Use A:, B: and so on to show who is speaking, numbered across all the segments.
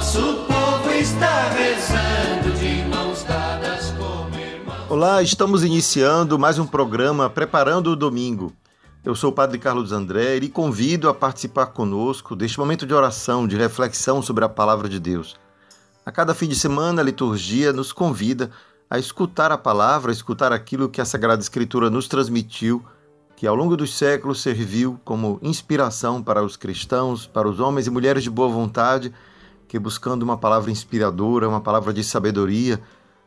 A: Nosso povo está rezando de mãos dadas como irmãos.
B: Olá, estamos iniciando mais um programa Preparando o Domingo. Eu sou o Padre Carlos André e convido a participar conosco deste momento de oração, de reflexão sobre a palavra de Deus. A cada fim de semana, a liturgia nos convida a escutar a palavra, a escutar aquilo que a Sagrada Escritura nos transmitiu, que ao longo dos séculos serviu como inspiração para os cristãos, para os homens e mulheres de boa vontade, que buscando uma palavra inspiradora, uma palavra de sabedoria,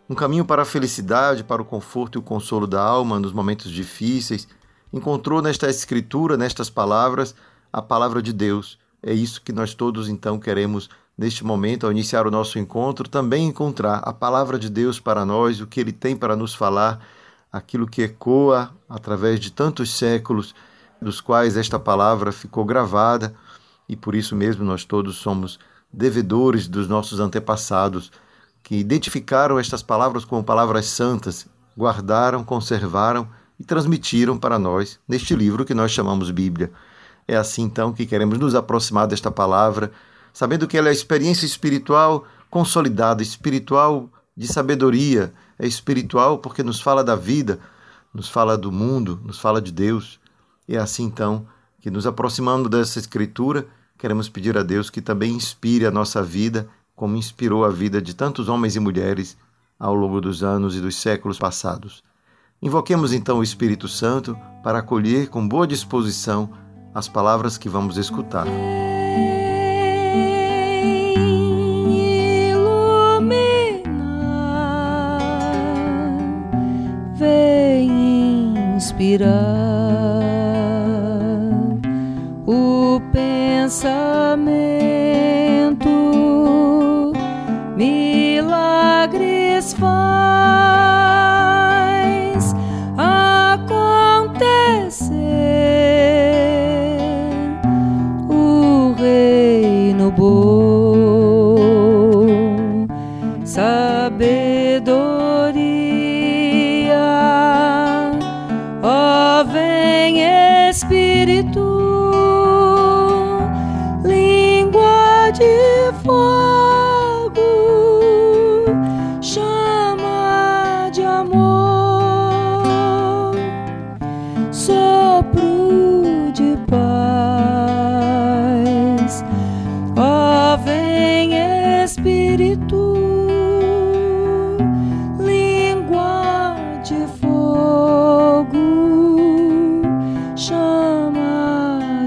B: um caminho para a felicidade, para o conforto e o consolo da alma nos momentos difíceis, encontrou nesta Escritura, nestas palavras, a palavra de Deus. É isso que nós todos então queremos neste momento, ao iniciar o nosso encontro, também encontrar a palavra de Deus para nós, o que ele tem para nos falar, aquilo que ecoa através de tantos séculos, dos quais esta palavra ficou gravada, e por isso mesmo nós todos somos devedores dos nossos antepassados, que identificaram estas palavras como palavras santas, guardaram, conservaram e transmitiram para nós neste livro que nós chamamos Bíblia. É assim então que queremos nos aproximar desta palavra sabendo que ela é a experiência espiritual consolidada, espiritual de sabedoria, é espiritual porque nos fala da vida, nos fala do mundo, nos fala de Deus. É assim então que nos aproximando dessa escritura, queremos pedir a Deus que também inspire a nossa vida, como inspirou a vida de tantos homens e mulheres ao longo dos anos e dos séculos passados. Invoquemos então o Espírito Santo para acolher com boa disposição as palavras que vamos escutar.
C: inspirar pensamento, milagres faz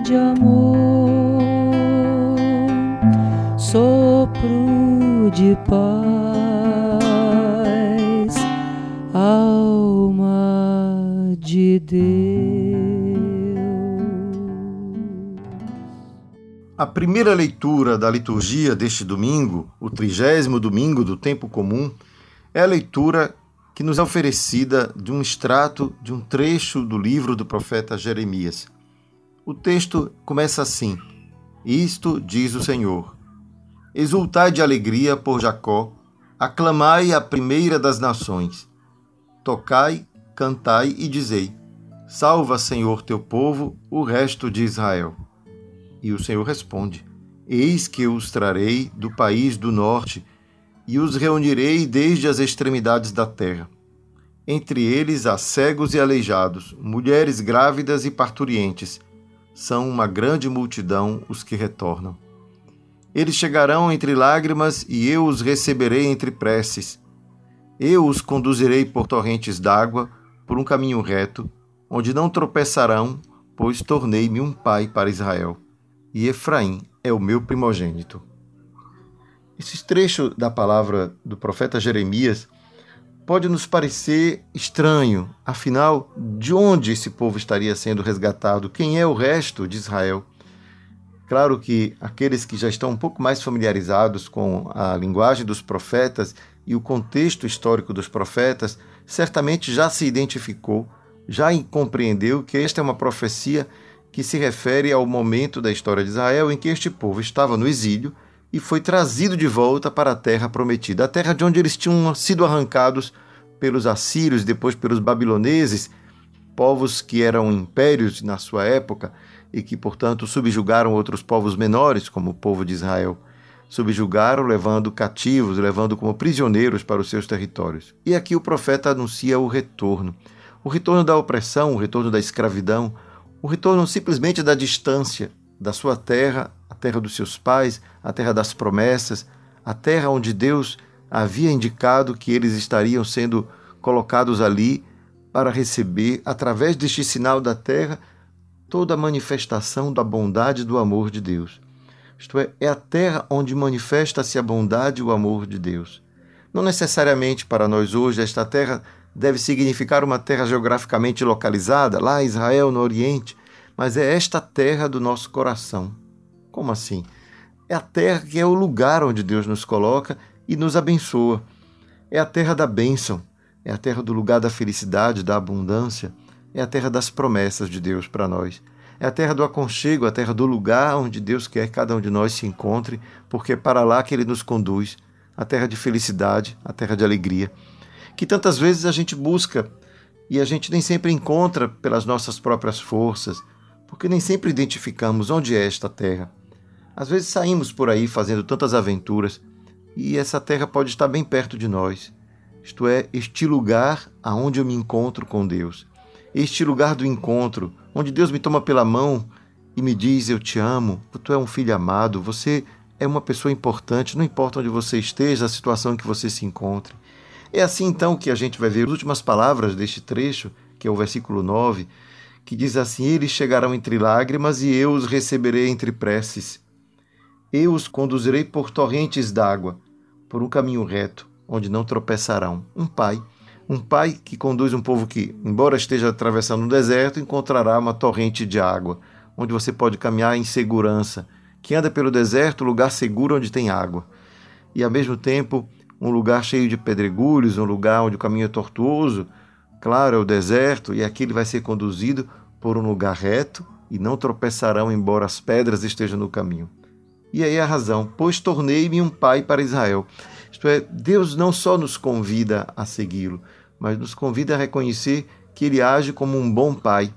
C: de amor, sopro de paz, alma de Deus.
B: A primeira leitura da liturgia deste domingo, o trigésimo domingo do tempo comum, é a leitura que nos é oferecida de um extrato de um trecho do livro do profeta Jeremias. O texto começa assim: Isto diz o Senhor: Exultai de alegria por Jacó, aclamai a primeira das nações. Tocai, cantai e dizei: Salva, Senhor, teu povo, o resto de Israel. E o Senhor responde: Eis que os trarei do país do norte e os reunirei desde as extremidades da terra. Entre eles há cegos e aleijados, mulheres grávidas e parturientes. São uma grande multidão os que retornam. Eles chegarão entre lágrimas e eu os receberei entre preces. Eu os conduzirei por torrentes d'água, por um caminho reto, onde não tropeçarão, pois tornei-me um pai para Israel. E Efraim é o meu primogênito. Esse trecho da palavra do profeta Jeremias pode nos parecer estranho, afinal, de onde esse povo estaria sendo resgatado? Quem é o resto de Israel? Claro que aqueles que já estão um pouco mais familiarizados com a linguagem dos profetas e o contexto histórico dos profetas, certamente já se identificou, já compreendeu que esta é uma profecia que se refere ao momento da história de Israel em que este povo estava no exílio e foi trazido de volta para a terra prometida, a terra de onde eles tinham sido arrancados pelos assírios, depois pelos babiloneses, povos que eram impérios na sua época e que, portanto, subjugaram outros povos menores, como o povo de Israel. Subjugaram, levando cativos, levando como prisioneiros para os seus territórios. E aqui o profeta anuncia o retorno. O retorno da opressão, o retorno da escravidão, o retorno simplesmente da distância da sua terra, a terra dos seus pais, a terra das promessas, a terra onde Deus havia indicado que eles estariam sendo colocados ali para receber, através deste sinal da terra, toda a manifestação da bondade e do amor de Deus. Isto é, é a terra onde manifesta-se a bondade e o amor de Deus. Não necessariamente para nós hoje esta terra deve significar uma terra geograficamente localizada, lá Israel, no Oriente, mas é esta terra do nosso coração. Como assim? É a terra que é o lugar onde Deus nos coloca e nos abençoa. É a terra da bênção, é a terra do lugar da felicidade, da abundância, é a terra das promessas de Deus para nós. É a terra do aconchego, a terra do lugar onde Deus quer que cada um de nós se encontre, porque é para lá que Ele nos conduz. A terra de felicidade, a terra de alegria, que tantas vezes a gente busca e a gente nem sempre encontra pelas nossas próprias forças, porque nem sempre identificamos onde é esta terra. Às vezes saímos por aí fazendo tantas aventuras e essa terra pode estar bem perto de nós. Isto é, este lugar aonde eu me encontro com Deus. Este lugar do encontro, onde Deus me toma pela mão e me diz: Eu te amo, tu é um filho amado, você é uma pessoa importante, não importa onde você esteja, a situação em que você se encontre. É assim então que a gente vai ver as últimas palavras deste trecho, que é o versículo 9, que diz assim: Eles chegarão entre lágrimas e eu os receberei entre preces. Eu os conduzirei por torrentes d'água por um caminho reto, onde não tropeçarão. Um pai, um pai que conduz um povo que, embora esteja atravessando um deserto, encontrará uma torrente de água, onde você pode caminhar em segurança. Que anda pelo deserto, lugar seguro onde tem água. E ao mesmo tempo, um lugar cheio de pedregulhos, um lugar onde o caminho é tortuoso, claro, é o deserto, e aqui ele vai ser conduzido por um lugar reto e não tropeçarão, embora as pedras estejam no caminho. E aí a razão, pois tornei-me um pai para Israel. Isto é, Deus não só nos convida a segui-lo, mas nos convida a reconhecer que ele age como um bom pai,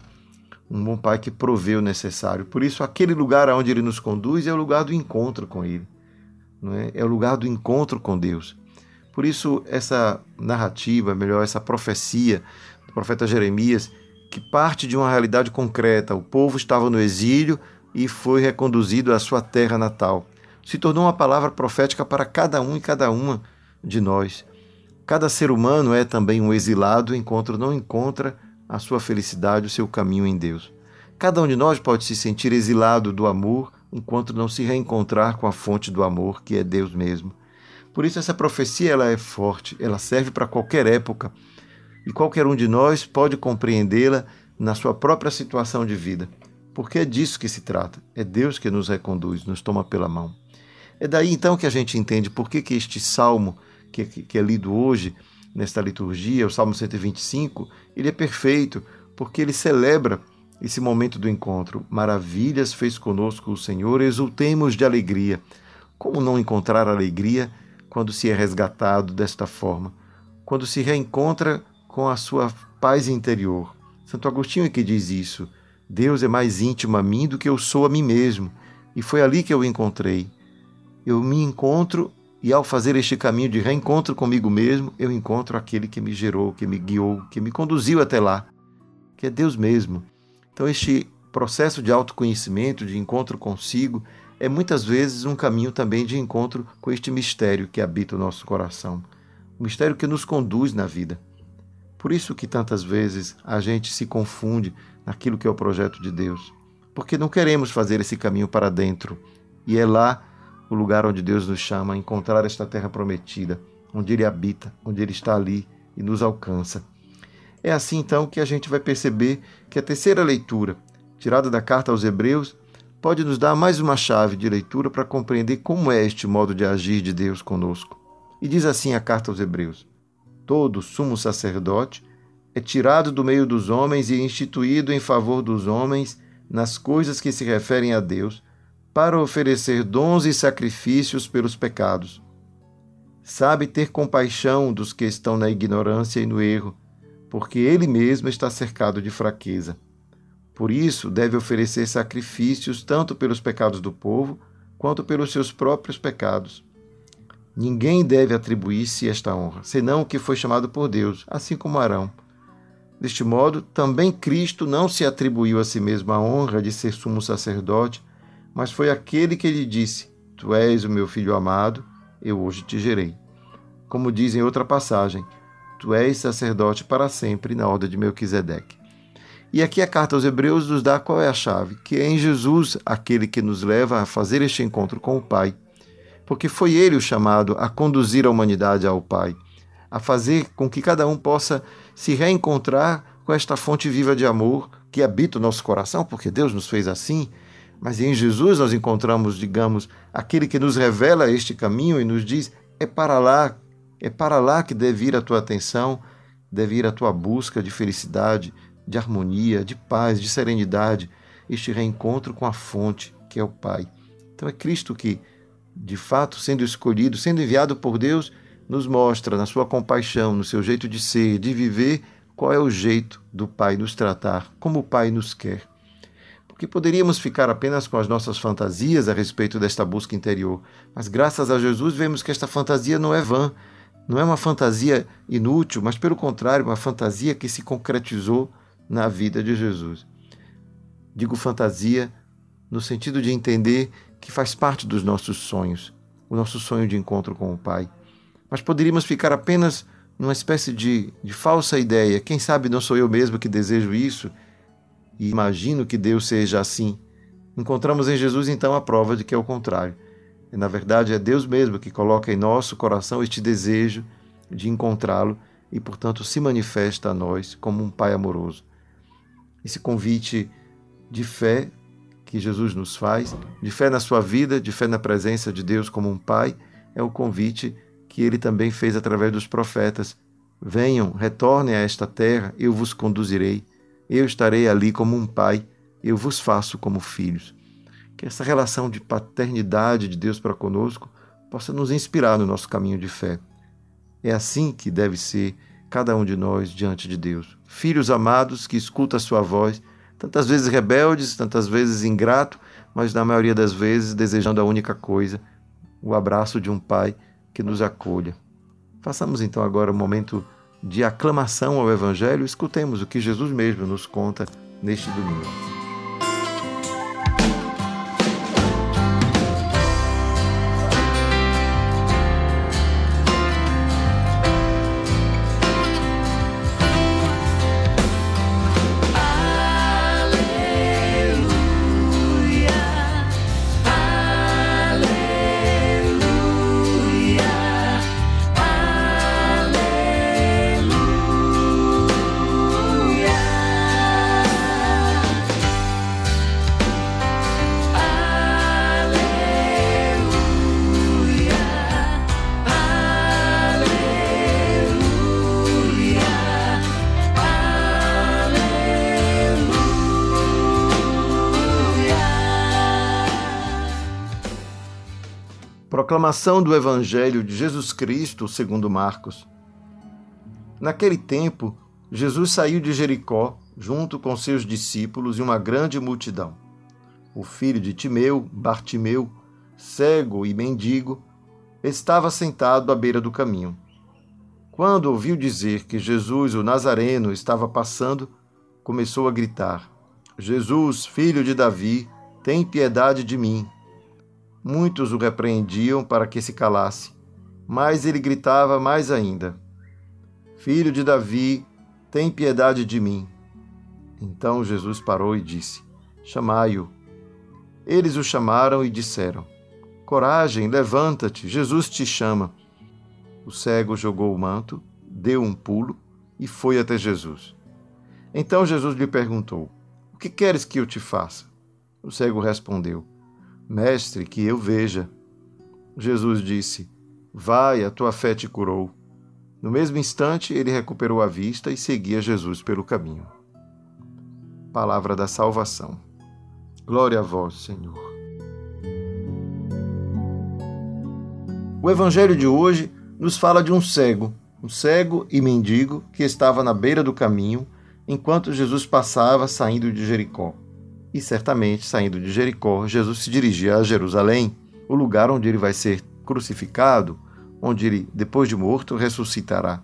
B: um bom pai que provê o necessário. Por isso, aquele lugar aonde ele nos conduz é o lugar do encontro com ele. Não é? é o lugar do encontro com Deus. Por isso, essa narrativa, melhor, essa profecia do profeta Jeremias, que parte de uma realidade concreta. O povo estava no exílio, e foi reconduzido à sua terra natal. Se tornou uma palavra profética para cada um e cada uma de nós. Cada ser humano é também um exilado enquanto não encontra a sua felicidade, o seu caminho em Deus. Cada um de nós pode se sentir exilado do amor enquanto não se reencontrar com a fonte do amor, que é Deus mesmo. Por isso essa profecia ela é forte, ela serve para qualquer época e qualquer um de nós pode compreendê-la na sua própria situação de vida. Porque é disso que se trata. É Deus que nos reconduz, nos toma pela mão. É daí então que a gente entende por que, que este salmo que, que é lido hoje, nesta liturgia, o Salmo 125, ele é perfeito, porque ele celebra esse momento do encontro. Maravilhas fez conosco o Senhor, exultemos de alegria. Como não encontrar alegria quando se é resgatado desta forma? Quando se reencontra com a sua paz interior. Santo Agostinho é que diz isso. Deus é mais íntimo a mim do que eu sou a mim mesmo. E foi ali que eu o encontrei. Eu me encontro e ao fazer este caminho de reencontro comigo mesmo, eu encontro aquele que me gerou, que me guiou, que me conduziu até lá, que é Deus mesmo. Então este processo de autoconhecimento, de encontro consigo, é muitas vezes um caminho também de encontro com este mistério que habita o nosso coração, o mistério que nos conduz na vida. Por isso que tantas vezes a gente se confunde naquilo que é o projeto de Deus, porque não queremos fazer esse caminho para dentro. E é lá o lugar onde Deus nos chama a encontrar esta terra prometida, onde Ele habita, onde Ele está ali e nos alcança. É assim então que a gente vai perceber que a terceira leitura, tirada da carta aos Hebreus, pode nos dar mais uma chave de leitura para compreender como é este modo de agir de Deus conosco. E diz assim a carta aos Hebreus: Todo sumo sacerdote é tirado do meio dos homens e instituído em favor dos homens nas coisas que se referem a Deus, para oferecer dons e sacrifícios pelos pecados. Sabe ter compaixão dos que estão na ignorância e no erro, porque ele mesmo está cercado de fraqueza. Por isso, deve oferecer sacrifícios tanto pelos pecados do povo, quanto pelos seus próprios pecados. Ninguém deve atribuir-se esta honra, senão o que foi chamado por Deus, assim como Arão. Deste modo, também Cristo não se atribuiu a si mesmo a honra de ser sumo sacerdote, mas foi aquele que lhe disse: Tu és o meu filho amado, eu hoje te gerei. Como diz em outra passagem, Tu és sacerdote para sempre na ordem de Melquisedeque. E aqui a carta aos Hebreus nos dá qual é a chave, que é em Jesus aquele que nos leva a fazer este encontro com o Pai, porque foi ele o chamado a conduzir a humanidade ao Pai, a fazer com que cada um possa se reencontrar com esta fonte viva de amor que habita o nosso coração, porque Deus nos fez assim. Mas em Jesus nós encontramos, digamos, aquele que nos revela este caminho e nos diz: é para lá, é para lá que deve ir a tua atenção, deve ir a tua busca de felicidade, de harmonia, de paz, de serenidade, este reencontro com a fonte, que é o Pai. Então é Cristo que, de fato, sendo escolhido, sendo enviado por Deus, nos mostra na sua compaixão, no seu jeito de ser, de viver, qual é o jeito do Pai nos tratar, como o Pai nos quer. Porque poderíamos ficar apenas com as nossas fantasias a respeito desta busca interior, mas graças a Jesus vemos que esta fantasia não é vã, não é uma fantasia inútil, mas pelo contrário, uma fantasia que se concretizou na vida de Jesus. Digo fantasia no sentido de entender que faz parte dos nossos sonhos, o nosso sonho de encontro com o Pai mas poderíamos ficar apenas numa espécie de, de falsa ideia. Quem sabe não sou eu mesmo que desejo isso e imagino que Deus seja assim. Encontramos em Jesus então a prova de que é o contrário. E, na verdade, é Deus mesmo que coloca em nosso coração este desejo de encontrá-lo e, portanto, se manifesta a nós como um Pai amoroso. Esse convite de fé que Jesus nos faz, de fé na sua vida, de fé na presença de Deus como um Pai, é o convite que ele também fez através dos profetas: Venham, retornem a esta terra, eu vos conduzirei. Eu estarei ali como um pai, eu vos faço como filhos. Que essa relação de paternidade de Deus para conosco possa nos inspirar no nosso caminho de fé. É assim que deve ser cada um de nós diante de Deus. Filhos amados que escutam a sua voz, tantas vezes rebeldes, tantas vezes ingrato, mas na maioria das vezes desejando a única coisa, o abraço de um pai que nos acolha. Façamos então agora um momento de aclamação ao Evangelho, escutemos o que Jesus mesmo nos conta neste domingo. Proclamação do Evangelho de Jesus Cristo segundo Marcos. Naquele tempo, Jesus saiu de Jericó junto com seus discípulos e uma grande multidão. O filho de Timeu, Bartimeu, cego e mendigo, estava sentado à beira do caminho. Quando ouviu dizer que Jesus, o Nazareno, estava passando, começou a gritar: Jesus, filho de Davi, tem piedade de mim. Muitos o repreendiam para que se calasse, mas ele gritava mais ainda: Filho de Davi, tem piedade de mim. Então Jesus parou e disse: Chamai-o. Eles o chamaram e disseram: Coragem, levanta-te, Jesus te chama. O cego jogou o manto, deu um pulo e foi até Jesus. Então Jesus lhe perguntou: O que queres que eu te faça? O cego respondeu: Mestre, que eu veja. Jesus disse: Vai, a tua fé te curou. No mesmo instante, ele recuperou a vista e seguia Jesus pelo caminho. Palavra da salvação. Glória a vós, Senhor. O evangelho de hoje nos fala de um cego, um cego e mendigo que estava na beira do caminho enquanto Jesus passava saindo de Jericó. E certamente, saindo de Jericó, Jesus se dirigia a Jerusalém, o lugar onde ele vai ser crucificado, onde ele, depois de morto, ressuscitará.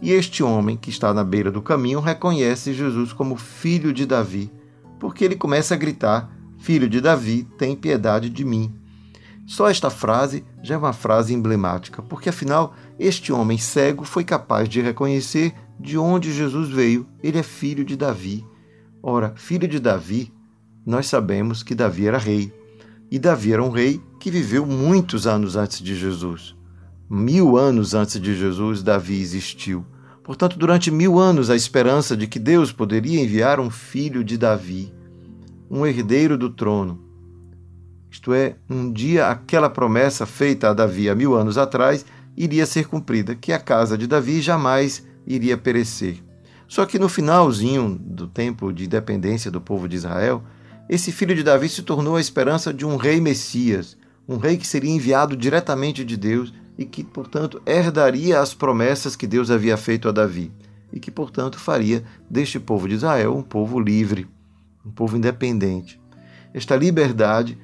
B: E este homem que está na beira do caminho reconhece Jesus como filho de Davi, porque ele começa a gritar: Filho de Davi, tem piedade de mim. Só esta frase já é uma frase emblemática, porque afinal este homem cego foi capaz de reconhecer de onde Jesus veio. Ele é filho de Davi. Ora, filho de Davi, nós sabemos que Davi era rei. E Davi era um rei que viveu muitos anos antes de Jesus. Mil anos antes de Jesus, Davi existiu. Portanto, durante mil anos, a esperança de que Deus poderia enviar um filho de Davi, um herdeiro do trono, isto é, um dia aquela promessa feita a Davi há mil anos atrás iria ser cumprida, que a casa de Davi jamais iria perecer. Só que no finalzinho do tempo de independência do povo de Israel, esse filho de Davi se tornou a esperança de um rei Messias, um rei que seria enviado diretamente de Deus e que, portanto, herdaria as promessas que Deus havia feito a Davi e que, portanto, faria deste povo de Israel um povo livre, um povo independente. Esta liberdade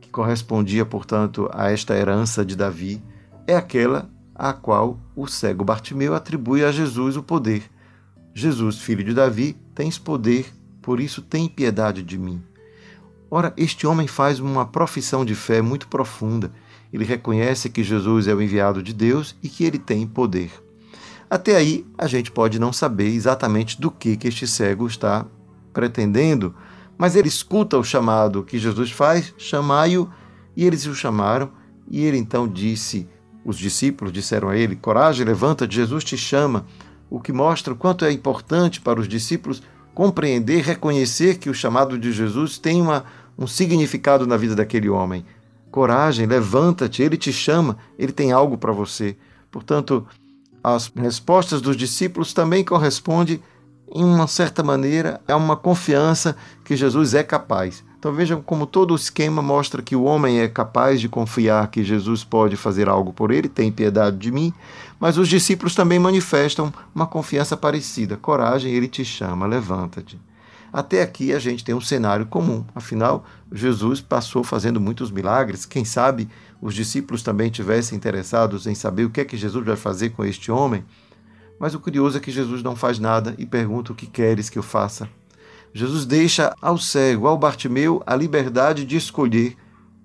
B: que correspondia, portanto, a esta herança de Davi, é aquela a qual o cego Bartimeu atribui a Jesus o poder. Jesus, filho de Davi, tens poder, por isso tem piedade de mim. Ora, este homem faz uma profissão de fé muito profunda. Ele reconhece que Jesus é o enviado de Deus e que ele tem poder. Até aí, a gente pode não saber exatamente do que, que este cego está pretendendo mas ele escuta o chamado que Jesus faz, chamai-o, e eles o chamaram, e ele então disse, os discípulos disseram a ele, coragem, levanta, Jesus te chama, o que mostra o quanto é importante para os discípulos compreender, reconhecer que o chamado de Jesus tem uma, um significado na vida daquele homem. Coragem, levanta-te, ele te chama, ele tem algo para você. Portanto, as respostas dos discípulos também correspondem em uma certa maneira, é uma confiança que Jesus é capaz. Então vejam como todo o esquema mostra que o homem é capaz de confiar que Jesus pode fazer algo por ele, tem piedade de mim, mas os discípulos também manifestam uma confiança parecida. Coragem, ele te chama, levanta-te. Até aqui a gente tem um cenário comum. Afinal, Jesus passou fazendo muitos milagres. Quem sabe os discípulos também tivessem interessados em saber o que é que Jesus vai fazer com este homem. Mas o curioso é que Jesus não faz nada e pergunta o que queres que eu faça. Jesus deixa ao cego, ao Bartimeu, a liberdade de escolher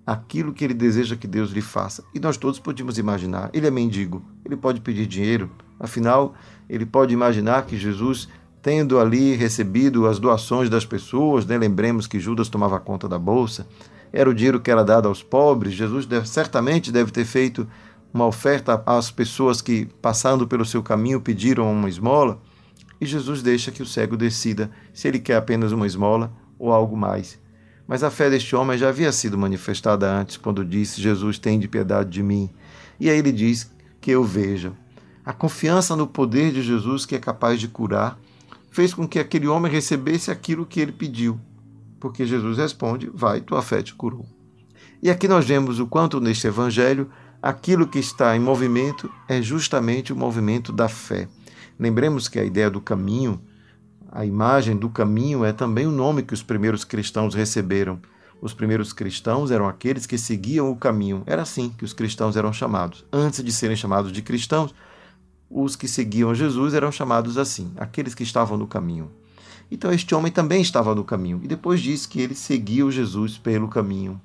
B: aquilo que ele deseja que Deus lhe faça. E nós todos podemos imaginar, ele é mendigo, ele pode pedir dinheiro, afinal, ele pode imaginar que Jesus, tendo ali recebido as doações das pessoas, né? lembremos que Judas tomava conta da bolsa, era o dinheiro que era dado aos pobres, Jesus deve, certamente deve ter feito uma oferta às pessoas que, passando pelo seu caminho, pediram uma esmola, e Jesus deixa que o cego decida se ele quer apenas uma esmola ou algo mais. Mas a fé deste homem já havia sido manifestada antes, quando disse: Jesus tem de piedade de mim. E aí ele diz que eu veja. A confiança no poder de Jesus, que é capaz de curar, fez com que aquele homem recebesse aquilo que ele pediu. Porque Jesus responde: Vai, tua fé te curou. E aqui nós vemos o quanto neste evangelho aquilo que está em movimento é justamente o movimento da fé. Lembremos que a ideia do caminho, a imagem do caminho é também o nome que os primeiros cristãos receberam. Os primeiros cristãos eram aqueles que seguiam o caminho. Era assim que os cristãos eram chamados. Antes de serem chamados de cristãos, os que seguiam Jesus eram chamados assim, aqueles que estavam no caminho. Então este homem também estava no caminho e depois diz que ele seguiu Jesus pelo caminho.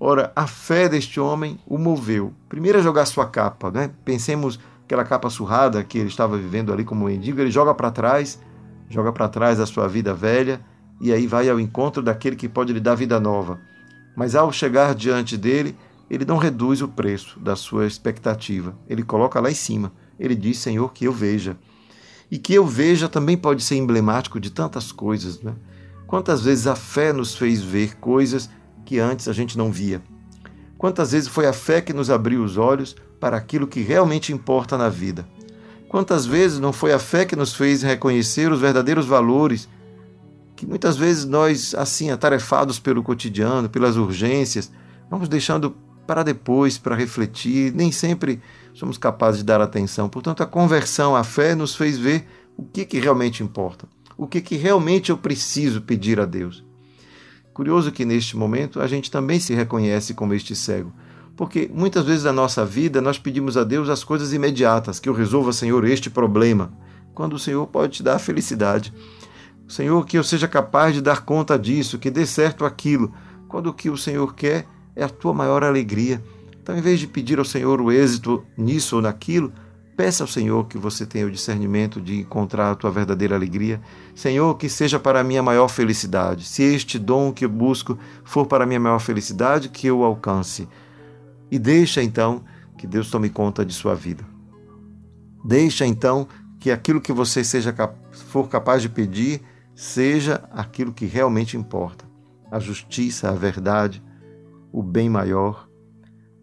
B: Ora, a fé deste homem o moveu. Primeiro a jogar sua capa, né? Pensemos aquela capa surrada que ele estava vivendo ali como mendigo, ele joga para trás, joga para trás a sua vida velha e aí vai ao encontro daquele que pode lhe dar vida nova. Mas ao chegar diante dele, ele não reduz o preço da sua expectativa. Ele coloca lá em cima. Ele diz: Senhor, que eu veja. E que eu veja também pode ser emblemático de tantas coisas, né? Quantas vezes a fé nos fez ver coisas que antes a gente não via? Quantas vezes foi a fé que nos abriu os olhos para aquilo que realmente importa na vida? Quantas vezes não foi a fé que nos fez reconhecer os verdadeiros valores que muitas vezes nós, assim, atarefados pelo cotidiano, pelas urgências, vamos deixando para depois, para refletir, nem sempre somos capazes de dar atenção. Portanto, a conversão, a fé nos fez ver o que, que realmente importa, o que, que realmente eu preciso pedir a Deus. Curioso que neste momento a gente também se reconhece como este cego, porque muitas vezes na nossa vida nós pedimos a Deus as coisas imediatas, que eu resolva, Senhor, este problema, quando o Senhor pode te dar a felicidade. Senhor, que eu seja capaz de dar conta disso, que dê certo aquilo, quando o que o Senhor quer é a tua maior alegria. Então, em vez de pedir ao Senhor o êxito nisso ou naquilo, peça ao Senhor que você tenha o discernimento de encontrar a tua verdadeira alegria. Senhor, que seja para a minha maior felicidade. Se este dom que eu busco for para a minha maior felicidade, que eu alcance. E deixa então que Deus tome conta de sua vida. Deixa então que aquilo que você seja for capaz de pedir seja aquilo que realmente importa. A justiça, a verdade, o bem maior,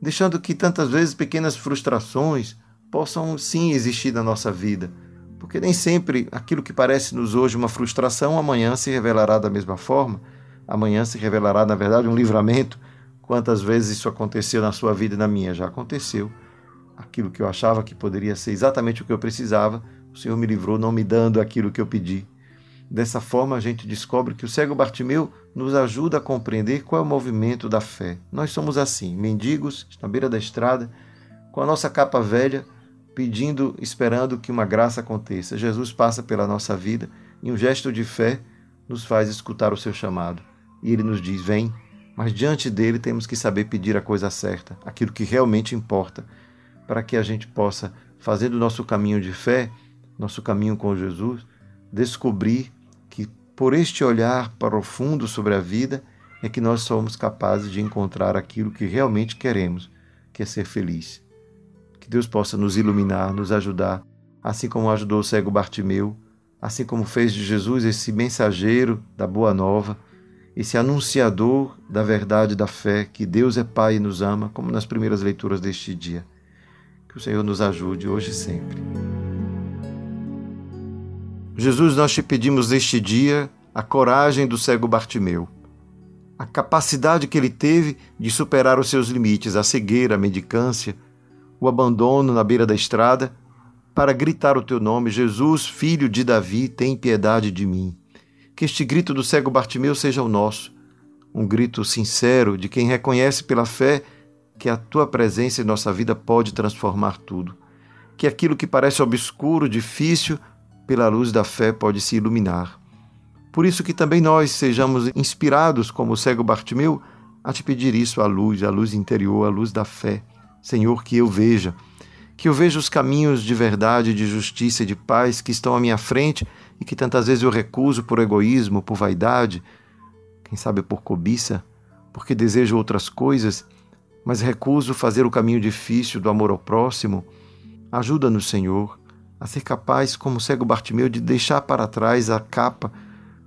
B: deixando que tantas vezes pequenas frustrações possam sim existir na nossa vida, porque nem sempre aquilo que parece-nos hoje uma frustração, amanhã se revelará da mesma forma, amanhã se revelará, na verdade, um livramento. Quantas vezes isso aconteceu na sua vida e na minha? Já aconteceu. Aquilo que eu achava que poderia ser exatamente o que eu precisava, o Senhor me livrou, não me dando aquilo que eu pedi. Dessa forma, a gente descobre que o cego Bartimeu nos ajuda a compreender qual é o movimento da fé. Nós somos assim, mendigos na beira da estrada, com a nossa capa velha, pedindo, esperando que uma graça aconteça. Jesus passa pela nossa vida e um gesto de fé nos faz escutar o seu chamado. E ele nos diz: Vem, mas diante dele temos que saber pedir a coisa certa, aquilo que realmente importa, para que a gente possa, fazendo o nosso caminho de fé, nosso caminho com Jesus, descobrir por este olhar profundo sobre a vida é que nós somos capazes de encontrar aquilo que realmente queremos, que é ser feliz. Que Deus possa nos iluminar, nos ajudar, assim como ajudou o cego Bartimeu, assim como fez de Jesus esse mensageiro da boa nova, esse anunciador da verdade da fé, que Deus é Pai e nos ama, como nas primeiras leituras deste dia. Que o Senhor nos ajude hoje e sempre. Jesus, nós te pedimos neste dia a coragem do cego Bartimeu, a capacidade que ele teve de superar os seus limites, a cegueira, a mendicância, o abandono na beira da estrada, para gritar o teu nome: Jesus, filho de Davi, tem piedade de mim. Que este grito do cego Bartimeu seja o nosso, um grito sincero de quem reconhece pela fé que a tua presença em nossa vida pode transformar tudo. Que aquilo que parece obscuro, difícil, pela luz da fé pode se iluminar. Por isso que também nós sejamos inspirados, como o cego Bartimeu, a te pedir isso, a luz, a luz interior, a luz da fé. Senhor, que eu veja, que eu veja os caminhos de verdade, de justiça e de paz que estão à minha frente e que tantas vezes eu recuso por egoísmo, por vaidade, quem sabe por cobiça, porque desejo outras coisas, mas recuso fazer o caminho difícil do amor ao próximo. Ajuda-nos, Senhor, a ser capaz, como o cego Bartimeu, de deixar para trás a capa,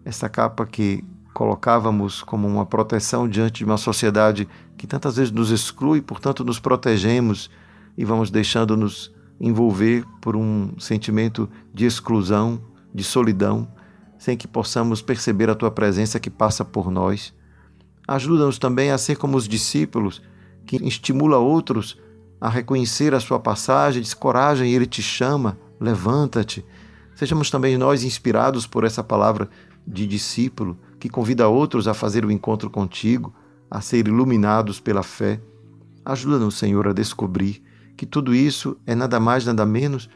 B: essa capa que colocávamos como uma proteção diante de uma sociedade que tantas vezes nos exclui, portanto nos protegemos e vamos deixando-nos envolver por um sentimento de exclusão, de solidão, sem que possamos perceber a tua presença que passa por nós. Ajuda-nos também a ser como os discípulos, que estimula outros a reconhecer a sua passagem, diz coragem, ele te chama, levanta-te. Sejamos também nós inspirados por essa palavra de discípulo que convida outros a fazer o encontro contigo, a ser iluminados pela fé. Ajuda-nos, Senhor, a descobrir que tudo isso é nada mais, nada menos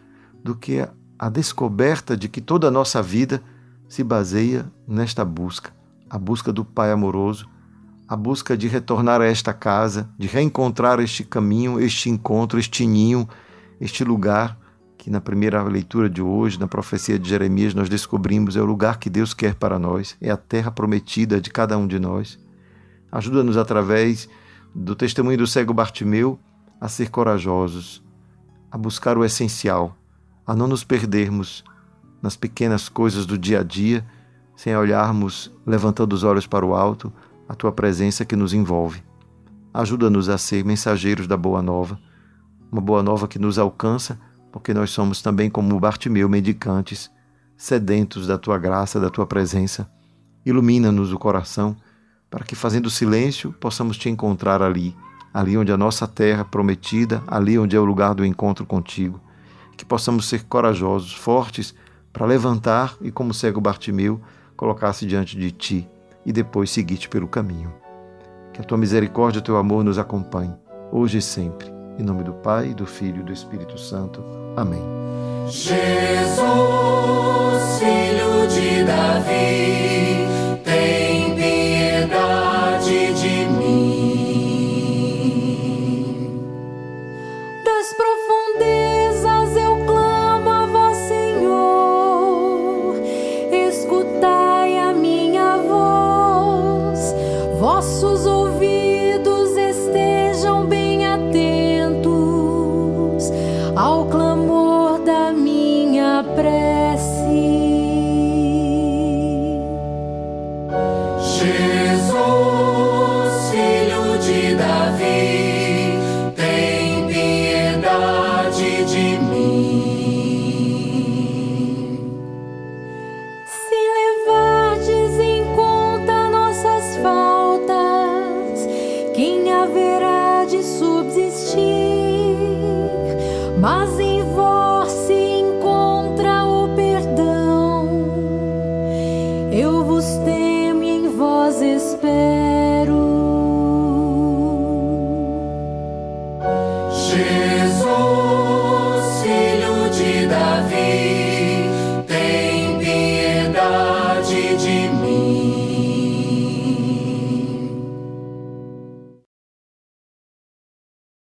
B: do que a descoberta de que toda a nossa vida se baseia nesta busca, a busca do Pai amoroso, a busca de retornar a esta casa, de reencontrar este caminho, este encontro, este ninho, este lugar que na primeira leitura de hoje, na profecia de Jeremias, nós descobrimos é o lugar que Deus quer para nós, é a terra prometida de cada um de nós. Ajuda-nos através do testemunho do cego Bartimeu a ser corajosos, a buscar o essencial, a não nos perdermos nas pequenas coisas do dia a dia, sem olharmos, levantando os olhos para o alto, a tua presença que nos envolve. Ajuda-nos a ser mensageiros da boa nova, uma boa nova que nos alcança, porque nós somos também como Bartimeu, mendicantes, sedentos da tua graça, da tua presença. Ilumina-nos o coração, para que fazendo silêncio possamos te encontrar ali, ali onde a nossa terra prometida, ali onde é o lugar do encontro contigo. Que possamos ser corajosos, fortes, para levantar e, como cego Bartimeu, colocar-se diante de ti e depois seguir-te pelo caminho. Que a tua misericórdia e o teu amor nos acompanhe, hoje e sempre. Em nome do Pai, do Filho e do Espírito Santo. Amém.
C: Jesus, filho de Davi, Jesus,